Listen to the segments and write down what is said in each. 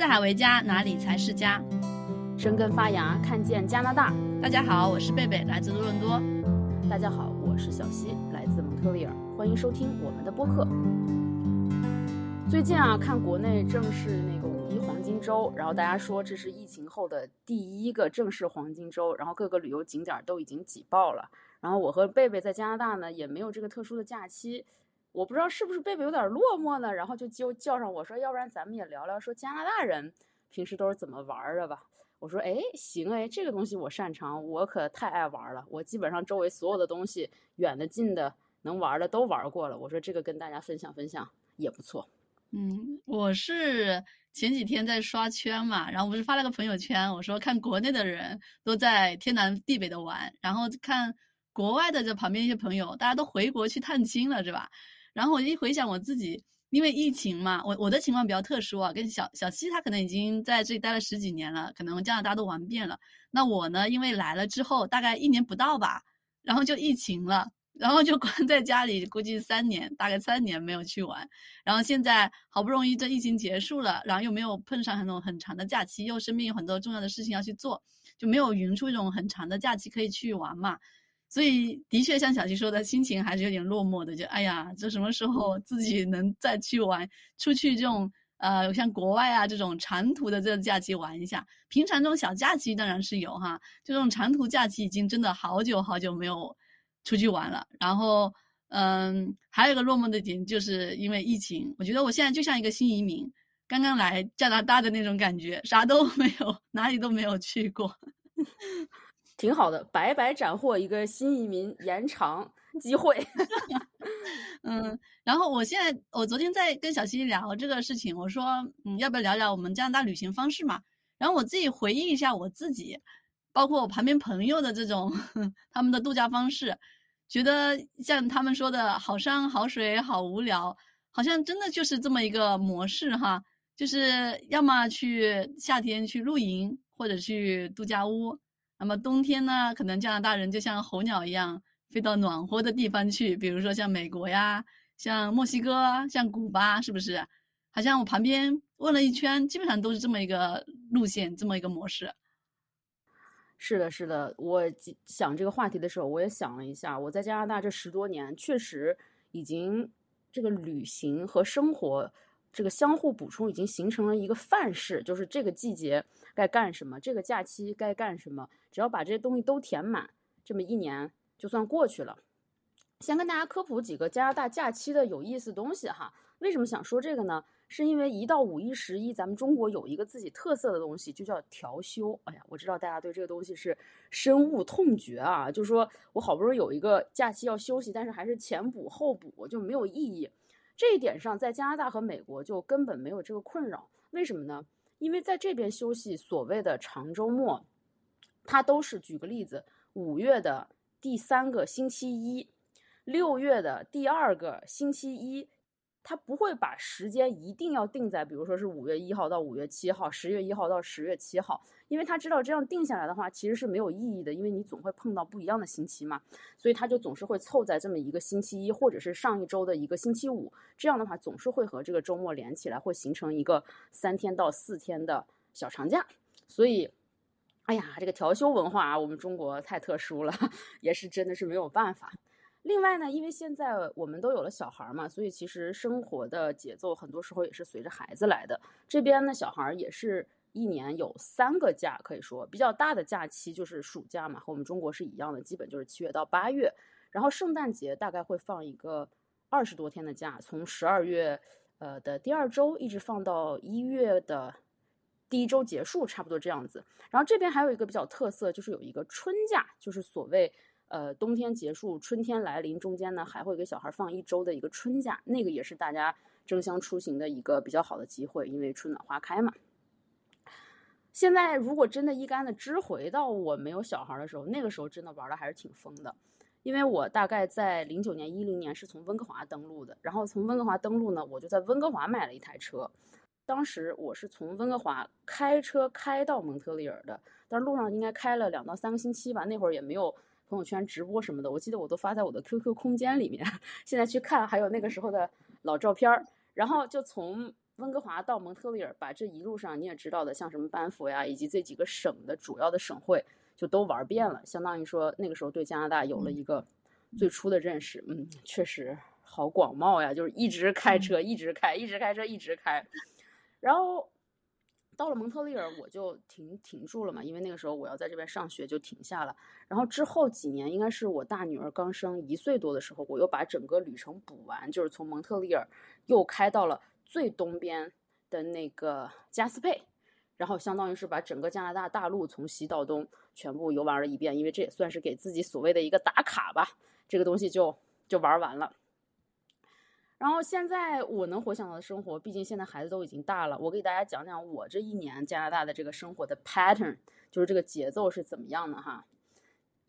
四海为家，哪里才是家？生根发芽，看见加拿大。大家好，我是贝贝，来自多伦多。大家好，我是小溪，来自蒙特利尔。欢迎收听我们的播客。最近啊，看国内正是那个五一黄金周，然后大家说这是疫情后的第一个正式黄金周，然后各个旅游景点都已经挤爆了。然后我和贝贝在加拿大呢，也没有这个特殊的假期。我不知道是不是贝贝有点落寞呢，然后就就叫上我说，要不然咱们也聊聊说加拿大人平时都是怎么玩的吧。我说，哎，行哎，这个东西我擅长，我可太爱玩了。我基本上周围所有的东西，远的近的能玩的都玩过了。我说这个跟大家分享分享也不错。嗯，我是前几天在刷圈嘛，然后不是发了个朋友圈，我说看国内的人都在天南地北的玩，然后看国外的这旁边一些朋友，大家都回国去探亲了，是吧？然后我一回想我自己，因为疫情嘛，我我的情况比较特殊啊，跟小小七他可能已经在这里待了十几年了，可能加拿大都玩遍了。那我呢，因为来了之后大概一年不到吧，然后就疫情了，然后就关在家里，估计三年，大概三年没有去玩。然后现在好不容易这疫情结束了，然后又没有碰上那种很长的假期，又身边有很多重要的事情要去做，就没有匀出一种很长的假期可以去玩嘛。所以，的确像小七说的，心情还是有点落寞的。就哎呀，这什么时候自己能再去玩，出去这种呃，像国外啊这种长途的这个假期玩一下？平常这种小假期当然是有哈，就这种长途假期已经真的好久好久没有出去玩了。然后，嗯，还有一个落寞的点，就是因为疫情，我觉得我现在就像一个新移民，刚刚来加拿大的那种感觉，啥都没有，哪里都没有去过。挺好的，白白斩获一个新移民延长机会。嗯，然后我现在，我昨天在跟小七聊这个事情，我说，嗯，要不要聊聊我们加拿大旅行方式嘛？然后我自己回忆一下我自己，包括我旁边朋友的这种 他们的度假方式，觉得像他们说的好山好水好无聊，好像真的就是这么一个模式哈，就是要么去夏天去露营，或者去度假屋。那么冬天呢，可能加拿大人就像候鸟一样飞到暖和的地方去，比如说像美国呀，像墨西哥，像古巴，是不是？好像我旁边问了一圈，基本上都是这么一个路线，这么一个模式。是的，是的。我想这个话题的时候，我也想了一下，我在加拿大这十多年，确实已经这个旅行和生活。这个相互补充已经形成了一个范式，就是这个季节该干什么，这个假期该干什么，只要把这些东西都填满，这么一年就算过去了。先跟大家科普几个加拿大假期的有意思东西哈。为什么想说这个呢？是因为一到五一、十一，咱们中国有一个自己特色的东西，就叫调休。哎呀，我知道大家对这个东西是深恶痛绝啊，就是说我好不容易有一个假期要休息，但是还是前补后补，就没有意义。这一点上，在加拿大和美国就根本没有这个困扰。为什么呢？因为在这边休息，所谓的长周末，它都是举个例子，五月的第三个星期一，六月的第二个星期一。他不会把时间一定要定在，比如说是五月一号到五月七号，十月一号到十月七号，因为他知道这样定下来的话其实是没有意义的，因为你总会碰到不一样的星期嘛，所以他就总是会凑在这么一个星期一，或者是上一周的一个星期五，这样的话总是会和这个周末连起来，会形成一个三天到四天的小长假。所以，哎呀，这个调休文化啊，我们中国太特殊了，也是真的是没有办法。另外呢，因为现在我们都有了小孩嘛，所以其实生活的节奏很多时候也是随着孩子来的。这边呢，小孩也是一年有三个假，可以说比较大的假期就是暑假嘛，和我们中国是一样的，基本就是七月到八月。然后圣诞节大概会放一个二十多天的假，从十二月呃的第二周一直放到一月的第一周结束，差不多这样子。然后这边还有一个比较特色，就是有一个春假，就是所谓。呃，冬天结束，春天来临，中间呢还会给小孩放一周的一个春假，那个也是大家争相出行的一个比较好的机会，因为春暖花开嘛。现在如果真的一竿子支回到我没有小孩的时候，那个时候真的玩的还是挺疯的，因为我大概在零九年、一零年是从温哥华登陆的，然后从温哥华登陆呢，我就在温哥华买了一台车，当时我是从温哥华开车开到蒙特利尔的，但是路上应该开了两到三个星期吧，那会儿也没有。朋友圈直播什么的，我记得我都发在我的 QQ 空间里面。现在去看，还有那个时候的老照片儿。然后就从温哥华到蒙特利尔，把这一路上你也知道的，像什么班夫呀，以及这几个省的主要的省会，就都玩遍了。相当于说那个时候对加拿大有了一个最初的认识。嗯，确实好广袤呀，就是一直开车，一直开，一直开车，一直开。然后到了蒙特利尔，我就停停住了嘛，因为那个时候我要在这边上学，就停下了。然后之后几年，应该是我大女儿刚生一岁多的时候，我又把整个旅程补完，就是从蒙特利尔又开到了最东边的那个加斯佩，然后相当于是把整个加拿大大陆从西到东全部游玩了一遍，因为这也算是给自己所谓的一个打卡吧，这个东西就就玩完了。然后现在我能回想到的生活，毕竟现在孩子都已经大了，我给大家讲讲我这一年加拿大的这个生活的 pattern，就是这个节奏是怎么样的哈。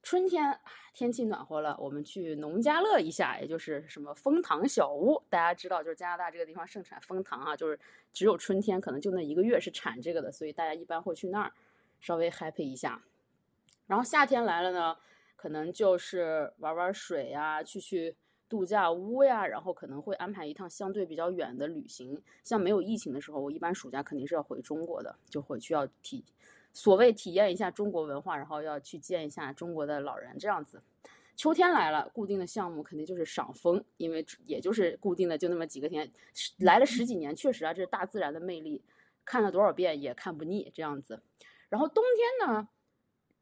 春天天气暖和了，我们去农家乐一下，也就是什么蜂糖小屋，大家知道，就是加拿大这个地方盛产蜂糖啊，就是只有春天可能就那一个月是产这个的，所以大家一般会去那儿稍微 happy 一下。然后夏天来了呢，可能就是玩玩水呀，去去。度假屋呀，然后可能会安排一趟相对比较远的旅行。像没有疫情的时候，我一般暑假肯定是要回中国的，就回去要体所谓体验一下中国文化，然后要去见一下中国的老人这样子。秋天来了，固定的项目肯定就是赏枫，因为也就是固定的就那么几个天，来了十几年，确实啊，这是大自然的魅力，看了多少遍也看不腻这样子。然后冬天呢？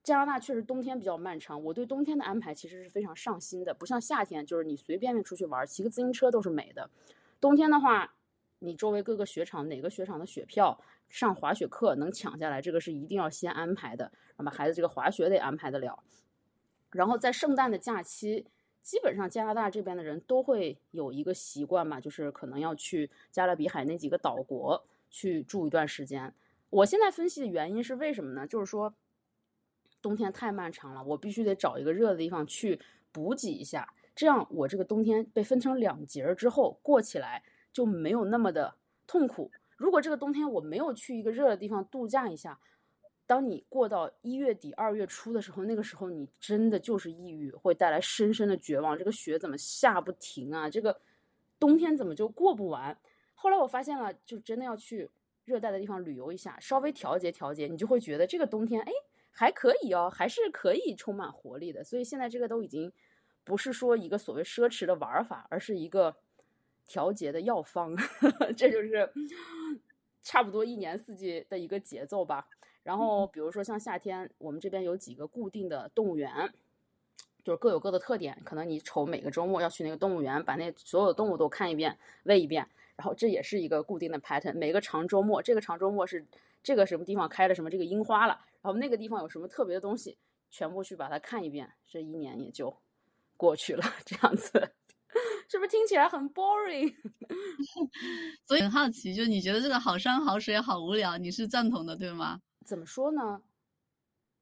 加拿大确实冬天比较漫长，我对冬天的安排其实是非常上心的，不像夏天，就是你随便便出去玩，骑个自行车都是美的。冬天的话，你周围各个雪场哪个雪场的雪票，上滑雪课能抢下来，这个是一定要先安排的，那么孩子这个滑雪得安排得了。然后在圣诞的假期，基本上加拿大这边的人都会有一个习惯嘛，就是可能要去加勒比海那几个岛国去住一段时间。我现在分析的原因是为什么呢？就是说。冬天太漫长了，我必须得找一个热的地方去补给一下，这样我这个冬天被分成两节儿之后过起来就没有那么的痛苦。如果这个冬天我没有去一个热的地方度假一下，当你过到一月底二月初的时候，那个时候你真的就是抑郁，会带来深深的绝望。这个雪怎么下不停啊？这个冬天怎么就过不完？后来我发现了，就真的要去热带的地方旅游一下，稍微调节调节，你就会觉得这个冬天，哎。还可以哦，还是可以充满活力的。所以现在这个都已经不是说一个所谓奢侈的玩法，而是一个调节的药方。这就是差不多一年四季的一个节奏吧。然后比如说像夏天，我们这边有几个固定的动物园，就是各有各的特点。可能你瞅每个周末要去那个动物园，把那所有的动物都看一遍、喂一遍。然后这也是一个固定的 pattern。每个长周末，这个长周末是这个什么地方开了什么这个樱花了。然后那个地方有什么特别的东西，全部去把它看一遍，这一年也就过去了。这样子，是不是听起来很 boring？所以很好奇，就你觉得这个好山好水好无聊，你是赞同的对吗？怎么说呢？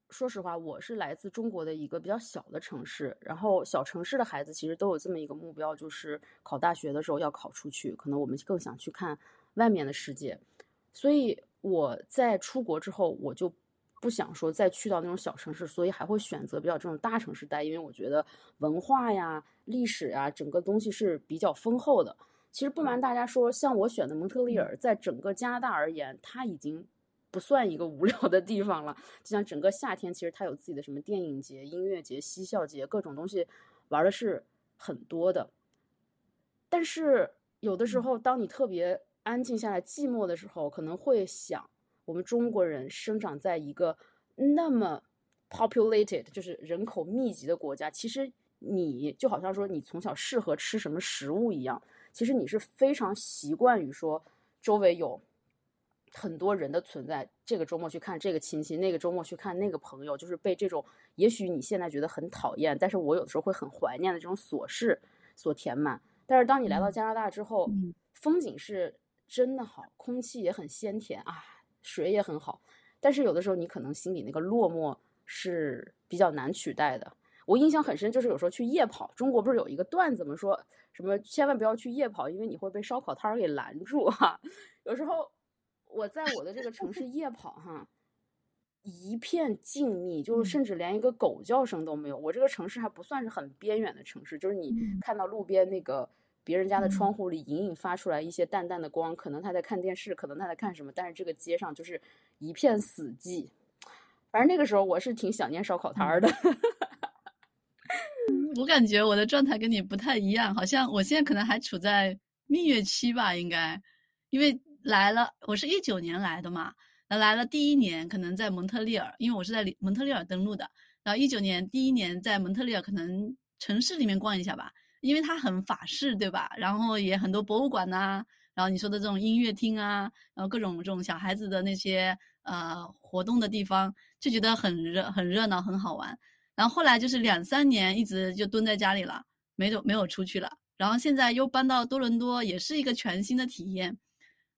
说实话，我是来自中国的一个比较小的城市，然后小城市的孩子其实都有这么一个目标，就是考大学的时候要考出去。可能我们更想去看外面的世界，所以我在出国之后，我就。不想说再去到那种小城市，所以还会选择比较这种大城市待，因为我觉得文化呀、历史呀，整个东西是比较丰厚的。其实不瞒大家说，像我选的蒙特利尔，在整个加拿大而言，它已经不算一个无聊的地方了。就像整个夏天，其实它有自己的什么电影节、音乐节、嬉笑节，各种东西玩的是很多的。但是有的时候，当你特别安静下来、寂寞的时候，可能会想。我们中国人生长在一个那么 populated，就是人口密集的国家，其实你就好像说你从小适合吃什么食物一样，其实你是非常习惯于说周围有很多人的存在。这个周末去看这个亲戚，那个周末去看那个朋友，就是被这种也许你现在觉得很讨厌，但是我有的时候会很怀念的这种琐事所填满。但是当你来到加拿大之后，风景是真的好，空气也很鲜甜啊。水也很好，但是有的时候你可能心里那个落寞是比较难取代的。我印象很深，就是有时候去夜跑，中国不是有一个段子吗？说什么千万不要去夜跑，因为你会被烧烤摊儿给拦住哈。有时候我在我的这个城市夜跑哈，一片静谧，就是甚至连一个狗叫声都没有。我这个城市还不算是很边远的城市，就是你看到路边那个别人家的窗嗯户里隐隐发出来一些淡淡的光，可能他在看电视，可能他在看什么，但是这个街上就是一片死寂。反正那个时候我是挺想念烧烤摊儿的。我感觉我的状态跟你不太一样，好像我现在可能还处在蜜月期吧，应该，因为来了，我是一九年来的嘛，那来了第一年可能在蒙特利尔，因为我是在里蒙特利尔登陆的，然后一九年第一年在蒙特利尔可能城市里面逛一下吧，因为它很法式，对吧？然后也很多博物馆呐、然后你说的这种音乐厅啊，然后各种这种小孩子的那些呃活动的地方，就觉得很热很热闹，很好玩。然后后来就是两三年一直就蹲在家里了，没有没有出去了。然后现在又搬到多伦多，也是一个全新的体验。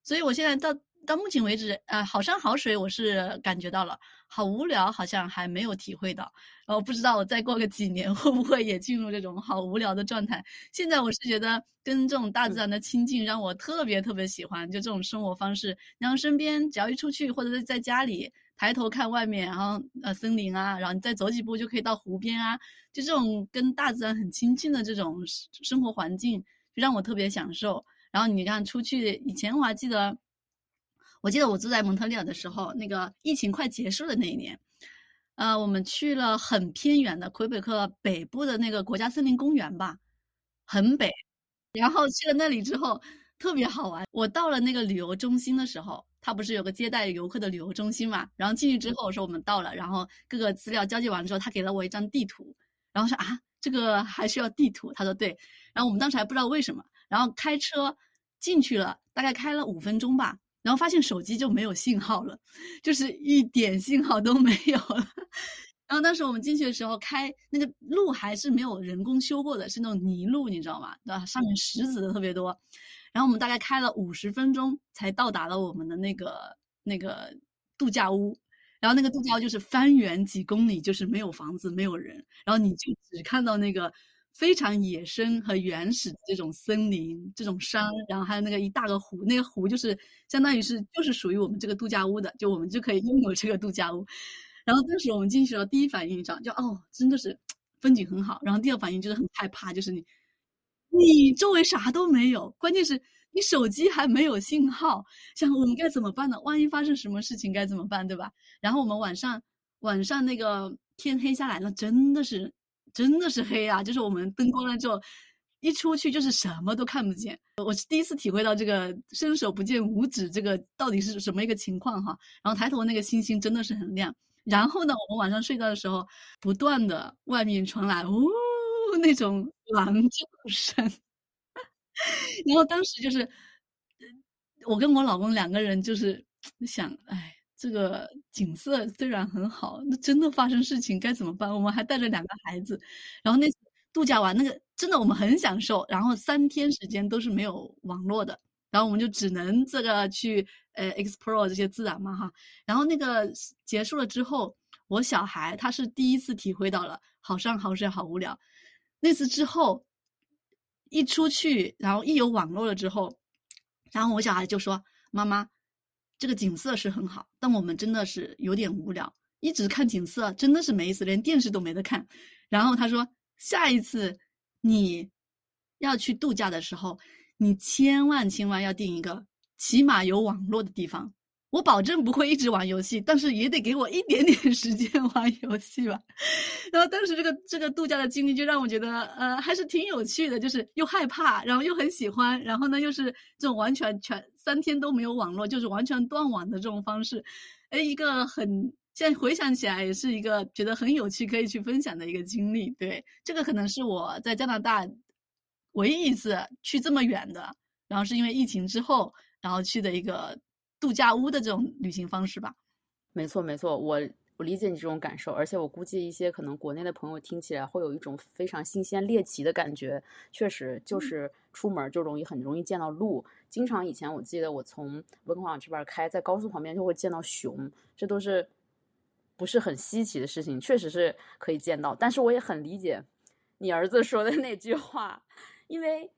所以我现在到到目前为止，呃，好山好水我是感觉到了，好无聊好像还没有体会到。然后不知道我再过个几年 会不会也进入这种好无聊的状态。现在我是觉得跟这种大自然的亲近让我特别特别喜欢，就这种生活方式。然后身边只要一出去或者是在家里，抬头看外面，然后呃森林啊，然后你再走几步就可以到湖边啊，就这种跟大自然很亲近的这种生活环境，就让我特别享受。然后你看出去，以前我还记得，我记得我住在蒙特利尔的时候，那个疫情快结束的那一年，呃，我们去了很偏远的魁北克北部的那个国家森林公园吧，很北。然后去了那里之后，特别好玩。我到了那个旅游中心的时候，它不是有个接待游客的旅游中心嘛？然后进去之后我说我们到了，然后各个资料交接完了之后，他给了我一张地图，然后说啊，这个还需要地图？他说对。然后我们当时还不知道为什么，然后开车进去了，大概开了五分钟吧，然后发现手机就没有信号了，就是一点信号都没有了。然后当时我们进去的时候，开那个路还是没有人工修过的，是那种泥路，你知道吗？对吧？上面石子的特别多。然后我们大概开了五十分钟才到达了我们的那个那个度假屋。然后那个度假屋就是方圆几公里就是没有房子，没有人，然后你就只看到那个非常野生和原始的这种森林、这种山，然后还有那个一大个湖，那个湖就是相当于是就是属于我们这个度假屋的，就我们就可以拥有这个度假屋。然后当时我们进去了，第一反应上就哦，真的是风景很好。然后第二反应就是很害怕，就是你你周围啥都没有，关键是你手机还没有信号，想我们该怎么办呢？万一发生什么事情该怎么办，对吧？然后我们晚上晚上那个天黑下来了，真的是真的是黑啊！就是我们灯光了之后。一出去就是什么都看不见，我是第一次体会到这个伸手不见五指这个到底是什么一个情况哈。然后抬头那个星星真的是很亮。然后呢，我们晚上睡觉的时候，不断的外面传来呜那种狼叫声，然后当时就是我跟我老公两个人就是想，哎，这个景色虽然很好，那真的发生事情该怎么办？我们还带着两个孩子，然后那度假完那个。真的我们很享受，然后三天时间都是没有网络的，然后我们就只能这个去呃 explore 这些自然嘛哈。然后那个结束了之后，我小孩他是第一次体会到了好山好水好无聊。那次之后，一出去，然后一有网络了之后，然后我小孩就说：“妈妈，这个景色是很好，但我们真的是有点无聊，一直看景色真的是没意思，连电视都没得看。”然后他说：“下一次。”你要去度假的时候，你千万千万要订一个起码有网络的地方。我保证不会一直玩游戏，但是也得给我一点点 时间玩游戏吧。然后当时这个这个度假的经历就让我觉得，呃，还是挺有趣的，就是又害怕，然后又很喜欢，然后呢又是这种完全全三天都没有网络，就是完全断网的这种方式，哎，一个很。现在回想起来，也是一个觉得很有趣、可以去分享的一个经历。对，这个可能是我在加拿大唯一一次去这么远的，然后是因为疫情之后，然后去的一个度假屋的这种旅行方式吧。没错，没错，我我理解你这种感受，而且我估计一些可能国内的朋友听起来会有一种非常新鲜猎奇的感觉。确实，就是出门就容易很容易见到鹿，经常以前我记得我从温哥华这边开，在高速旁边就会见到熊，这都是。不是很稀奇的事情，确实是可以见到。但是我也很理解你儿子说的那句话，因为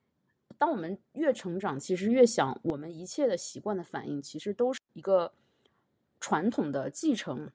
当我们越成长，其实越想我们一切的习惯的反应，其实都是一个传统的继承。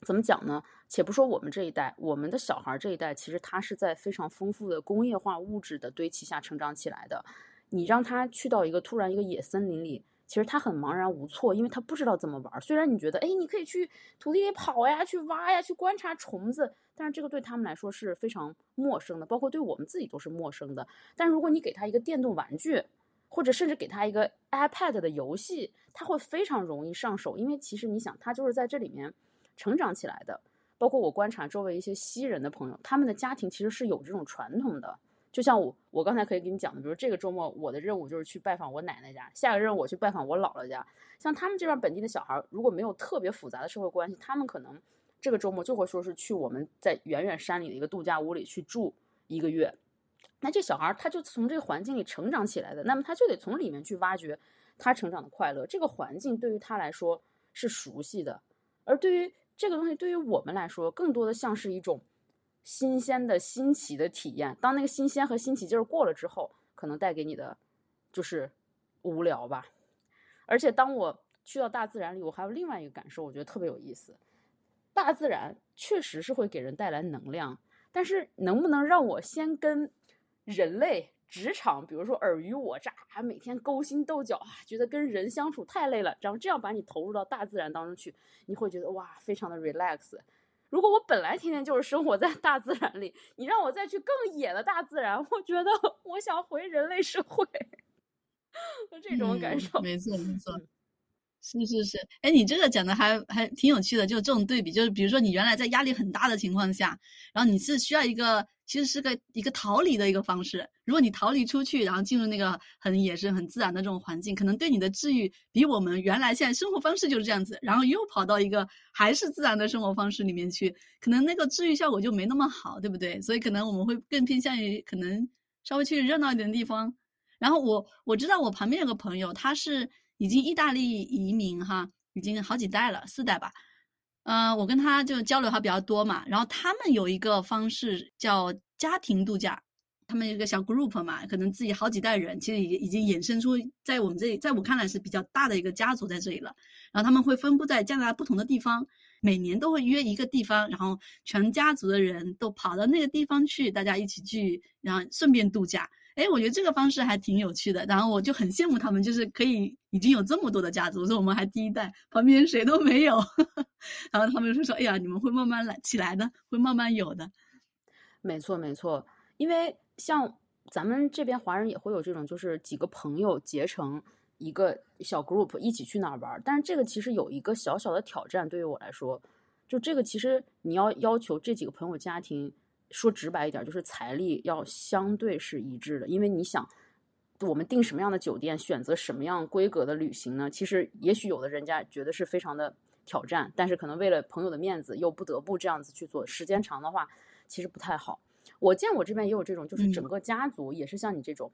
怎么讲呢？且不说我们这一代，我们的小孩这一代，其实他是在非常丰富的工业化物质的堆砌下成长起来的。你让他去到一个突然一个野森林里，其实他很茫然无措，因为他不知道怎么玩。虽然你觉得，哎，你可以去土地里跑呀，去挖呀，去观察虫子，但是这个对他们来说是非常陌生的，包括对我们自己都是陌生的。但如果你给他一个电动玩具，或者甚至给他一个 iPad 的游戏，他会非常容易上手，因为其实你想，他就是在这里面成长起来的。包括我观察周围一些西人的朋友，他们的家庭其实是有这种传统的。就像我，我刚才可以给你讲的，比如这个周末我的任务就是去拜访我奶奶家，下个任务我去拜访我姥姥家。像他们这边本地的小孩，如果没有特别复杂的社会关系，他们可能这个周末就会说是去我们在远远山里的一个度假屋里去住一个月。那这小孩他就从这个环境里成长起来的，那么他就得从里面去挖掘他成长的快乐。这个环境对于他来说是熟悉的，而对于这个东西，对于我们来说，更多的像是一种。新鲜的新奇的体验，当那个新鲜和新奇劲儿过了之后，可能带给你的就是无聊吧。而且当我去到大自然里，我还有另外一个感受，我觉得特别有意思。大自然确实是会给人带来能量，但是能不能让我先跟人类职场，比如说尔虞我诈，还每天勾心斗角啊，觉得跟人相处太累了，然后这样把你投入到大自然当中去，你会觉得哇，非常的 relax。如果我本来天天就是生活在大自然里，你让我再去更野的大自然，我觉得我想回人类社会，这种感受。没错，没 错，是是是。哎，你这个讲的还还挺有趣的，就这种对比，就是比如说你原来在压力很大的情况下，然后你是需要一个。其实是个一个逃离的一个方式。如果你逃离出去，然后进入那个很野生、很自然的这种环境，可能对你的治愈比我们原来现在生活方式就是这样子，然后又跑到一个还是自然的生活方式里面去，可能那个治愈效果就没那么好，对不对？所以可能我们会更偏向于可能稍微去热闹一点的地方。然后我我知道我旁边有个朋友，他是已经意大利移民哈，已经好几代了，四代吧。嗯，我跟他就交流还比较多嘛，然后他们有一个方式叫家庭度假，他们一个小 group 嘛，可能自己好几代人，其实已已经衍生出在我们这里，在我看来是比较大的一个家族在这里了。然后他们会分布在加拿大不同的地方，每年都会约一个地方，然后全家族的人都跑到那个地方去，大家一起聚，然后顺便度假。哎，我觉得这个方式还挺有趣的，然后我就很羡慕他们，就是可以已经有这么多的家族，我说我们还第一代，旁边谁都没有，然后他们就说：“哎呀，你们会慢慢来起来的，会慢慢有的。”没错，没错，因为像咱们这边华人也会有这种，就是几个朋友结成一个小 group 一起去哪儿玩，但是这个其实有一个小小的挑战，对于我来说，就这个其实你要要求这几个朋友家庭。说直白一点，就是财力要相对是一致的，因为你想，我们订什么样的酒店，选择什么样规格的旅行呢？其实也许有的人家觉得是非常的挑战，但是可能为了朋友的面子，又不得不这样子去做。时间长的话，其实不太好。我见我这边也有这种，就是整个家族也是像你这种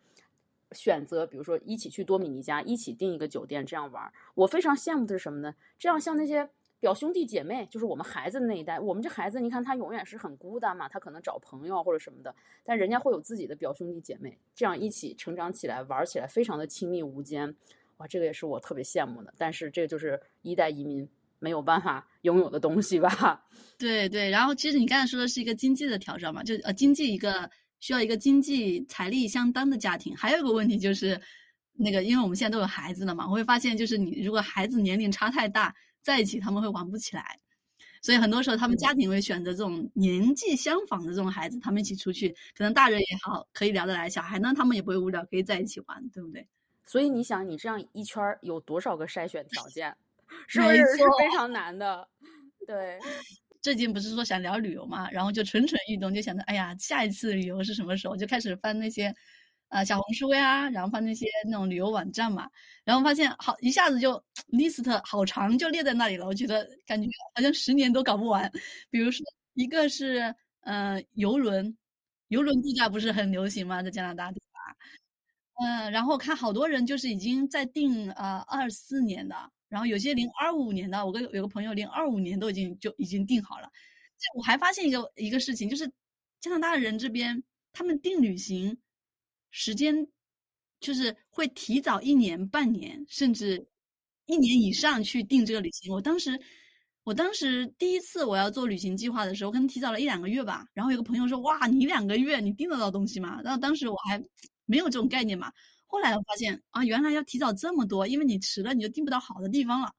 选择，比如说一起去多米尼加，一起订一个酒店这样玩。我非常羡慕的是什么呢？这样像那些。表兄弟姐妹就是我们孩子的那一代，我们这孩子，你看他永远是很孤单嘛，他可能找朋友或者什么的，但人家会有自己的表兄弟姐妹，这样一起成长起来，玩起来非常的亲密无间，哇，这个也是我特别羡慕的。但是这就是一代移民没有办法拥有的东西吧？对对，然后其实你刚才说的是一个经济的挑战嘛，就呃经济一个需要一个经济财力相当的家庭，还有一个问题就是那个，因为我们现在都有孩子了嘛，我会发现就是你如果孩子年龄差太大。在一起他们会玩不起来，所以很多时候他们家庭会选择这种年纪相仿的这种孩子，他们一起出去，可能大人也好可以聊得来，小孩呢他们也不会无聊，可以在一起玩，对不对？所以你想，你这样一圈有多少个筛选条件，是不是是非常难的？对，最近不是说想聊旅游嘛，然后就蠢蠢欲动，就想着，哎呀，下一次旅游是什么时候？就开始翻那些。啊，小红书呀，然后翻那些那种旅游网站嘛，然后发现好一下子就 list 好长，就列在那里了。我觉得感觉好像十年都搞不完。比如说，一个是呃游轮，游轮度假不是很流行吗？在加拿大对吧？嗯，然后看好多人就是已经在订呃二四年的，然后有些零二五年的，我跟有个朋友零二五年都已经就已经订好了。我还发现一个一个事情，就是加拿大人这边他们订旅行。时间就是会提早一年、半年，甚至一年以上去定这个旅行。我当时，我当时第一次我要做旅行计划的时候，可能提早了一两个月吧。然后有个朋友说：“哇，你两个月你订得到东西吗？”然后当时我还没有这种概念嘛，后来我发现啊，原来要提早这么多，因为你迟了你就订不到好的地方了。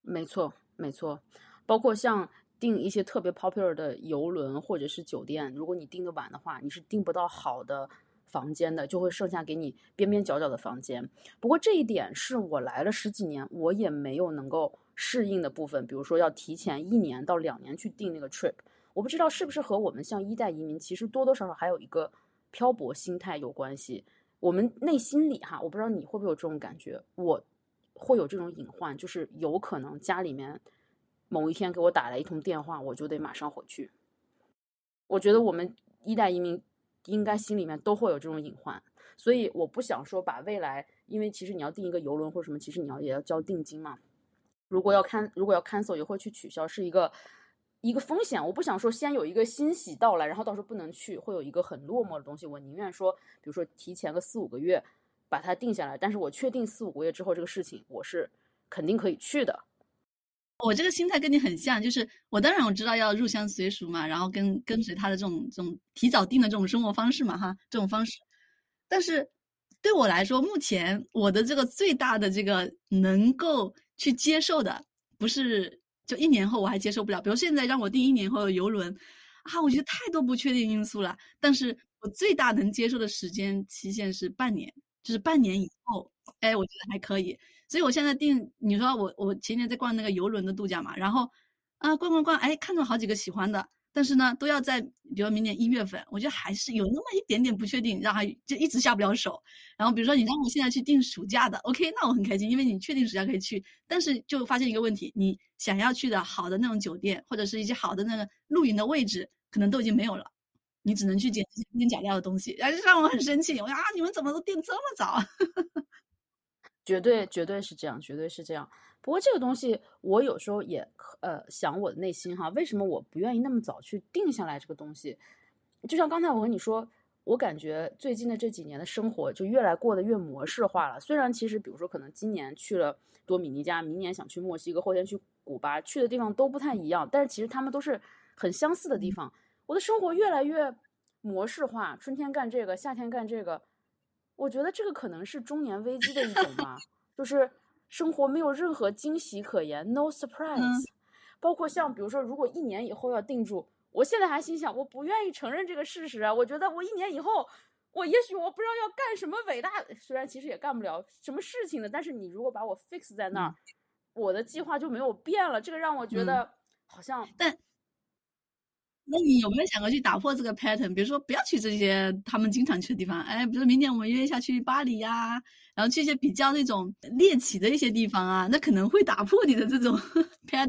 没错，没错，包括像订一些特别 popular 的游轮或者是酒店，如果你订的晚的话，你是订不到好的房间的，就会剩下给你边边角角的房间。不过这一点是我来了十几年，我也没有能够适应的部分，比如说要提前一年到两年去订那个 trip。我不知道是不是和我们像一代移民，其实多多少少还有一个漂泊心态有关系。我们内心里哈，我不知道你会不会有这种感觉，我会有这种隐患，就是有可能家里面某一天给我打来一通电话，我就得马上回去。我觉得我们一代移民应该心里面都会有这种隐患，所以我不想说把未来，因为其实你要订一个游轮或者什么，其实你要也要交定金嘛。如果要看，如果要 cancel 也会去取消，是一个。一个风险，我不想说先有一个欣喜到来，然后到时候不能去，会有一个很落寞的东西。我宁愿说，比如说提前个四五个月把它定下来，但是我确定四五个月之后这个事情我是肯定可以去的。我这个心态跟你很像，就是我当然我知道要入乡随俗嘛，然后跟跟随他的这种这种提早定的这种生活方式嘛，哈，这种方式。但是对我来说，目前我的这个最大的这个能够去接受的不是。就一年后我还接受不了，比如现在让我订一年后的游轮，啊，我觉得太多不确定因素了。但是我最大能接受的时间期限是半年，就是半年以后，哎，我觉得还可以。所以我现在订，你说我我前年在逛那个游轮的度假嘛，然后啊逛逛逛，哎，看中好几个喜欢的。但是呢，都要在比如明年一月份，我觉得还是有那么一点点不确定，让他就一直下不了手。然后比如说你让我现在去订暑假的，OK，那我很开心，因为你确定暑假可以去。但是就发现一个问题，你想要去的好的那种酒店或者是一些好的那个露营的位置，可能都已经没有了，你只能去捡边边角料的东西，然后就让我很生气。我说啊，你们怎么都订这么早？绝对绝对是这样，绝对是这样。不过这个东西，我有时候也呃想我的内心哈，为什么我不愿意那么早去定下来这个东西？就像刚才我跟你说，我感觉最近的这几年的生活就越来过得越模式化了。虽然其实比如说可能今年去了多米尼加，明年想去墨西哥，后天去古巴，去的地方都不太一样，但是其实他们都是很相似的地方。我的生活越来越模式化，春天干这个，夏天干这个。我觉得这个可能是中年危机的一种吧，就是生活没有任何惊喜可言，no surprise。包括像比如说，如果一年以后要定住，我现在还心想，我不愿意承认这个事实啊。我觉得我一年以后，我也许我不知道要干什么伟大，虽然其实也干不了什么事情的，但是你如果把我 fix 在那儿，我的计划就没有变了。这个让我觉得好像但。那你有没有想过去打破这个 pattern？比如说，不要去这些他们经常去的地方，哎，比如明年我们约一下去巴黎呀，然后去一些比较那种猎奇的一些地方啊，那可能会打破你的这种 pattern。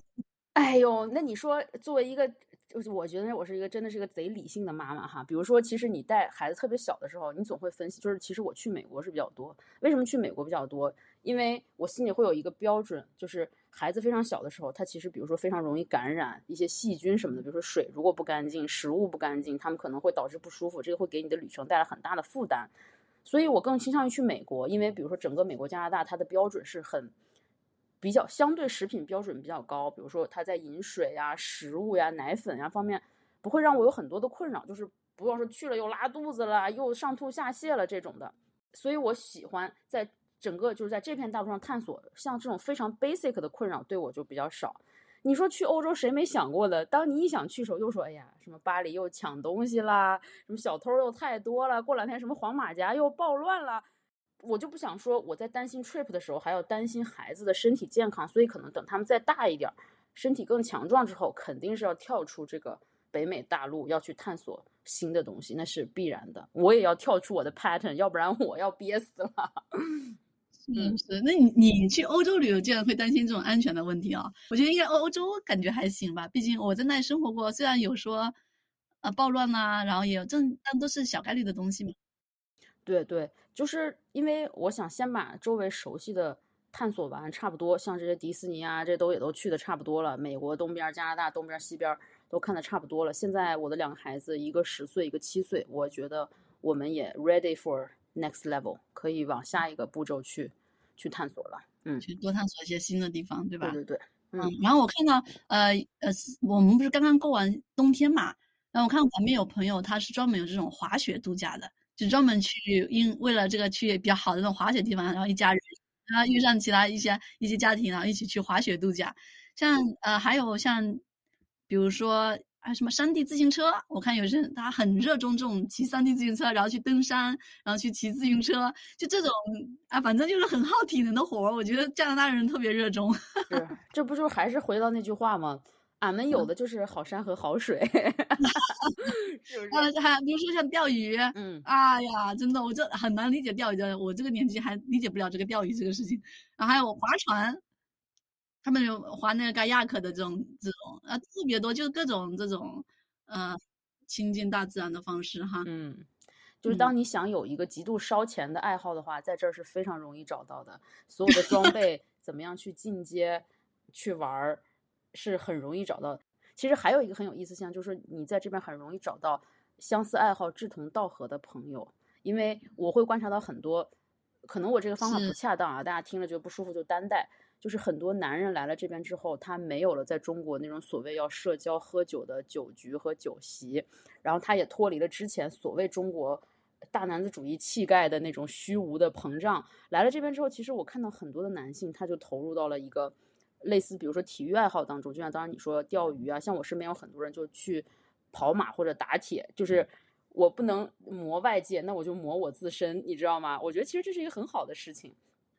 哎呦，那你说，作为一个，就是我觉得我是一个真的是一个贼理性的妈妈哈。比如说，其实你带孩子特别小的时候，你总会分析，就是其实我去美国是比较多，为什么去美国比较多？因为我心里会有一个标准，就是。孩子非常小的时候，他其实比如说非常容易感染一些细菌什么的，比如说水如果不干净，食物不干净，他们可能会导致不舒服，这个会给你的旅程带来很大的负担。所以我更倾向于去美国，因为比如说整个美国、加拿大，它的标准是很比较相对食品标准比较高，比如说它在饮水呀、食物呀、奶粉呀方面不会让我有很多的困扰，就是不要说去了又拉肚子了，又上吐下泻了这种的。所以我喜欢在。整个就是在这片大陆上探索，像这种非常 basic 的困扰对我就比较少。你说去欧洲谁没想过的？当你一想去时候，又说哎呀，什么巴黎又抢东西啦，什么小偷又太多了，过两天什么黄马甲又暴乱了，我就不想说我在担心 trip 的时候还要担心孩子的身体健康，所以可能等他们再大一点，身体更强壮之后，肯定是要跳出这个北美大陆，要去探索新的东西，那是必然的。我也要跳出我的 pattern，要不然我要憋死了。嗯，是，那你你去欧洲旅游，竟然会担心这种安全的问题啊？我觉得应该欧洲感觉还行吧，毕竟我在那里生活过，虽然有说，啊暴乱呐，然后也有这，但都是小概率的东西嘛。对对，就是因为我想先把周围熟悉的探索完，差不多，像这些迪士尼啊，这都也都去的差不多了。美国东边、加拿大东边、西边都看的差不多了。现在我的两个孩子，一个十岁，一个七岁，我觉得我们也 ready for。Next level 可以往下一个步骤去去探索了，嗯，去多探索一些新的地方，对吧？对对对，嗯。然后我看到，呃呃，我们不是刚刚过完冬天嘛？然后我看旁边有朋友，他是专门有这种滑雪度假的，就专门去因为了这个去比较好的那种滑雪地方，然后一家人，然后遇上其他一些一些家庭，然后一起去滑雪度假。像呃还有像，比如说啊什么山地自行车，我看有些人他很热衷这种骑山地自行车，然后去登山，然后去骑自行车，就这种啊，反正就是很耗体能的活儿。我觉得加拿大人特别热衷。是，这不就还是回到那句话吗？俺们有的就是好山和好水，是不是？呃，还比如说像钓鱼，嗯，哎呀，真的，我这很难理解钓鱼的，我这个年纪还理解不了这个钓鱼这个事情。然后还有划船，他们有划那个盖亚克的这种这种啊，特别多，就是各种这种呃亲近大自然的方式哈。嗯，就是当你想有一个极度烧钱的爱好的话，在这儿是非常容易找到的。所有的装 备怎么样去进阶去玩儿？是很容易找到。其实还有一个很有意思现象，就是你在这边很容易找到相似爱好、志同道合的朋友。因为我会观察到很多，可能我这个方法不恰当啊，大家听了觉得不舒服就担待。就是很多男人来了这边之后，他没有了在中国那种所谓要社交、喝酒的酒局和酒席，然后他也脱离了之前所谓中国大男子主义气概的那种虚无的膨胀。来了这边之后，其实我看到很多的男性，他就投入到了一个。类似，比如说体育爱好当中，就像当然你说钓鱼啊，像我身边有很多人就去跑马或者打铁，就是我不能磨外界，那我就磨我自身，你知道吗？我觉得其实这是一个很好的事情。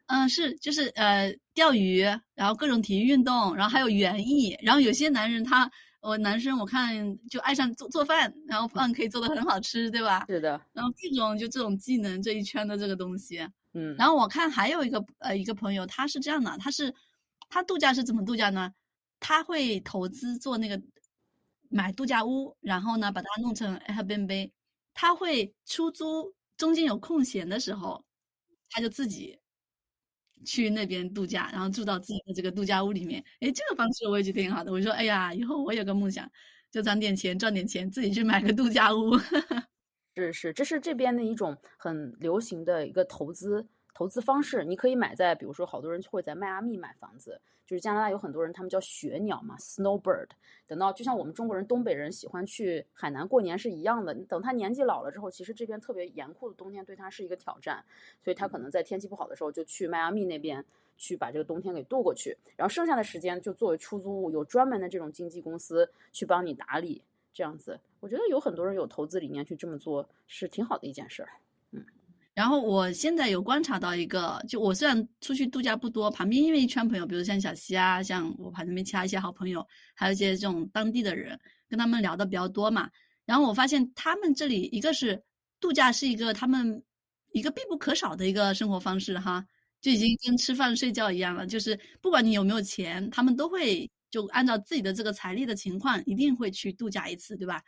嗯，是，就是呃，钓鱼，然后各种体育运动，然后还有园艺，然后有些男人他，我男生我看就爱上做做饭，然后饭可以做的很好吃，对吧？是的。然后这种就这种技能这一圈的这个东西，嗯。然后我看还有一个呃一个朋友，他是这样的，他是。他度假是怎么度假呢？他会投资做那个买度假屋，然后呢把它弄成 Airbnb。他会出租，中间有空闲的时候，他就自己去那边度假，然后住到自己的这个度假屋里面。哎，这个方式我也觉得挺好的。我说，哎呀，以后我有个梦想，就攒点钱，赚点钱，自己去买个度假屋。是是，这是这边的一种很流行的一个投资。投资方式，你可以买在，比如说，好多人会在迈阿密买房子，就是加拿大有很多人，他们叫雪鸟嘛，snowbird。等到就像我们中国人、东北人喜欢去海南过年是一样的。等他年纪老了之后，其实这边特别严酷的冬天对他是一个挑战，所以他可能在天气不好的时候就去迈阿密那边去把这个冬天给度过去，然后剩下的时间就作为出租屋，有专门的这种经纪公司去帮你打理，这样子，我觉得有很多人有投资理念去这么做是挺好的一件事儿。然后我现在有观察到一个，就我虽然出去度假不多，旁边因为一圈朋友，比如像小西啊，像我旁边其他一些好朋友，还有一些这种当地的人，跟他们聊的比较多嘛。然后我发现他们这里一个是度假是一个他们一个必不可少的一个生活方式哈，就已经跟吃饭睡觉一样了，就是不管你有没有钱，他们都会就按照自己的这个财力的情况，一定会去度假一次，对吧？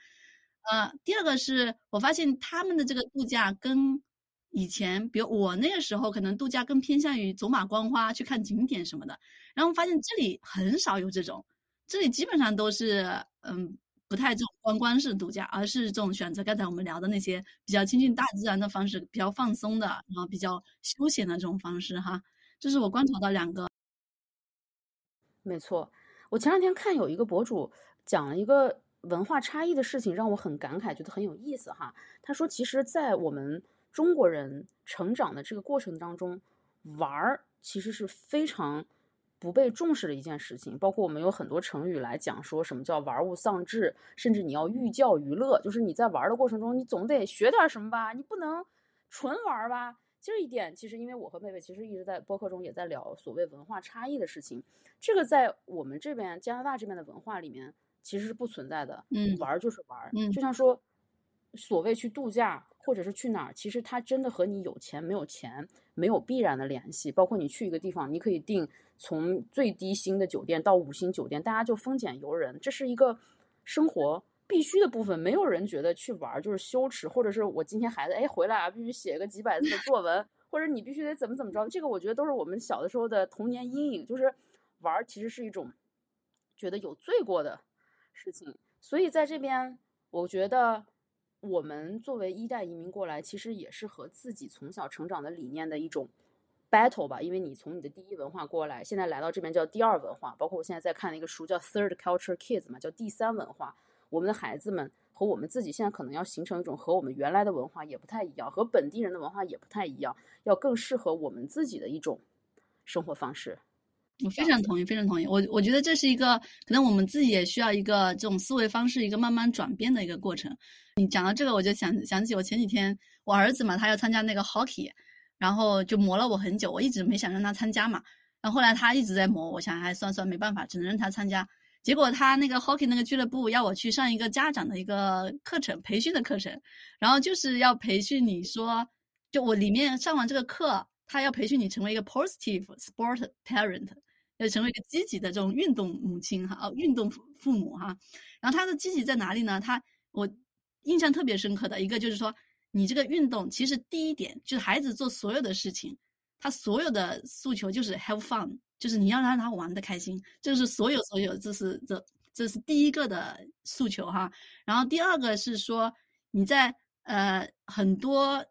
呃，第二个是我发现他们的这个度假跟以前，比如我那个时候，可能度假更偏向于走马观花，去看景点什么的。然后发现这里很少有这种，这里基本上都是嗯，不太这种观光式度假，而是这种选择刚才我们聊的那些比较亲近大自然的方式，比较放松的，然后比较休闲的这种方式哈。这是我观察到两个。没错，我前两天看有一个博主讲了一个文化差异的事情，让我很感慨，觉得很有意思哈。他说，其实，在我们中国人成长的这个过程当中，玩儿其实是非常不被重视的一件事情。包括我们有很多成语来讲说什么叫玩物丧志，甚至你要寓教于乐，就是你在玩的过程中，你总得学点什么吧，你不能纯玩吧。这一点其实，因为我和妹妹其实一直在播客中也在聊所谓文化差异的事情。这个在我们这边加拿大这边的文化里面其实是不存在的。嗯，玩就是玩，嗯，就像说所谓去度假。或者是去哪儿，其实它真的和你有钱没有钱没有必然的联系。包括你去一个地方，你可以订从最低星的酒店到五星酒店，大家就丰俭由人，这是一个生活必须的部分。没有人觉得去玩就是羞耻，或者是我今天孩子哎回来啊，必须写个几百字的作文，或者你必须得怎么怎么着。这个我觉得都是我们小的时候的童年阴影，就是玩其实是一种觉得有罪过的事情。所以在这边，我觉得。我们作为一代移民过来，其实也是和自己从小成长的理念的一种 battle 吧。因为你从你的第一文化过来，现在来到这边叫第二文化。包括我现在在看的一个书叫《Third Culture Kids》嘛，叫第三文化。我们的孩子们和我们自己现在可能要形成一种和我们原来的文化也不太一样，和本地人的文化也不太一样，要更适合我们自己的一种生活方式。我非常同意，非常同意。我我觉得这是一个可能我们自己也需要一个这种思维方式一个慢慢转变的一个过程。你讲到这个，我就想想起我前几天我儿子嘛，他要参加那个 hockey，然后就磨了我很久，我一直没想让他参加嘛。然后后来他一直在磨，我想还算算没办法，只能让他参加。结果他那个 hockey 那个俱乐部要我去上一个家长的一个课程培训的课程，然后就是要培训你说，就我里面上完这个课，他要培训你成为一个 positive sport parent。要成为一个积极的这种运动母亲哈，哦，运动父母哈。然后他的积极在哪里呢？他我印象特别深刻的一个就是说，你这个运动其实第一点就是孩子做所有的事情，他所有的诉求就是 have fun，就是你要让他玩的开心，这是所有所有，这是这这是第一个的诉求哈。然后第二个是说你在呃很多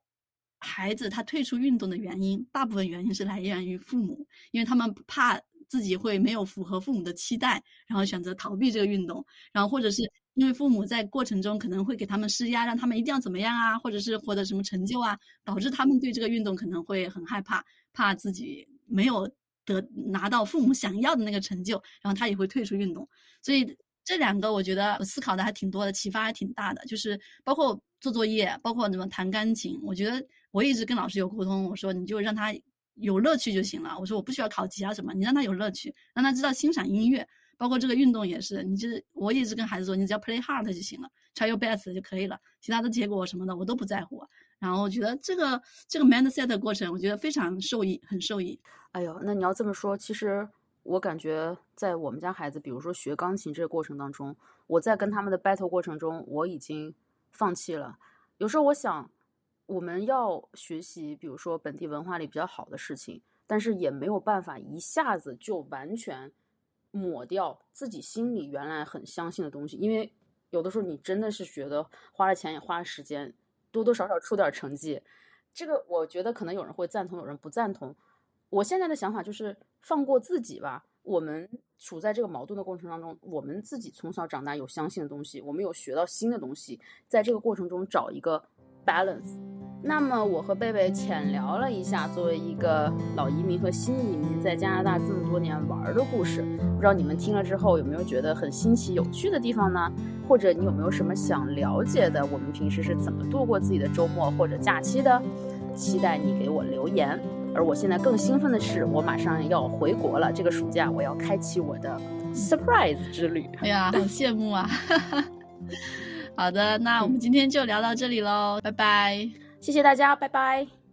孩子他退出运动的原因，大部分原因是来源于父母，因为他们怕。自己会没有符合父母的期待，然后选择逃避这个运动，然后或者是因为父母在过程中可能会给他们施压，让他们一定要怎么样啊，或者是获得什么成就啊，导致他们对这个运动可能会很害怕，怕自己没有得拿到父母想要的那个成就，然后他也会退出运动。所以这两个我觉得思考的还挺多的，启发还挺大的，就是包括做作业，包括怎么弹钢琴，我觉得我一直跟老师有沟通，我说你就让他。有乐趣就行了。我说我不需要考级啊什么，你让他有乐趣，让他知道欣赏音乐，包括这个运动也是。你就是我一直跟孩子说，你只要 play hard 就行了，try your best 就可以了，其他的结果什么的我都不在乎。然后我觉得这个这个 mindset 的过程，我觉得非常受益，很受益。哎呦，那你要这么说，其实我感觉在我们家孩子，比如说学钢琴这个过程当中，我在跟他们的 battle 过程中，我已经放弃了。有时候我想。我们要学习，比如说本地文化里比较好的事情，但是也没有办法一下子就完全抹掉自己心里原来很相信的东西，因为有的时候你真的是觉得花了钱也花了时间，多多少少出点成绩，这个我觉得可能有人会赞同，有人不赞同。我现在的想法就是放过自己吧。我们处在这个矛盾的过程当中，我们自己从小长大有相信的东西，我们有学到新的东西，在这个过程中找一个。balance。那么我和贝贝浅聊了一下，作为一个老移民和新移民在加拿大这么多年玩的故事，不知道你们听了之后有没有觉得很新奇有趣的地方呢？或者你有没有什么想了解的？我们平时是怎么度过自己的周末或者假期的？期待你给我留言。而我现在更兴奋的是，我马上要回国了，这个暑假我要开启我的 surprise 之旅。哎呀，好羡慕啊！好的，那我们今天就聊到这里喽，拜拜，谢谢大家，拜拜。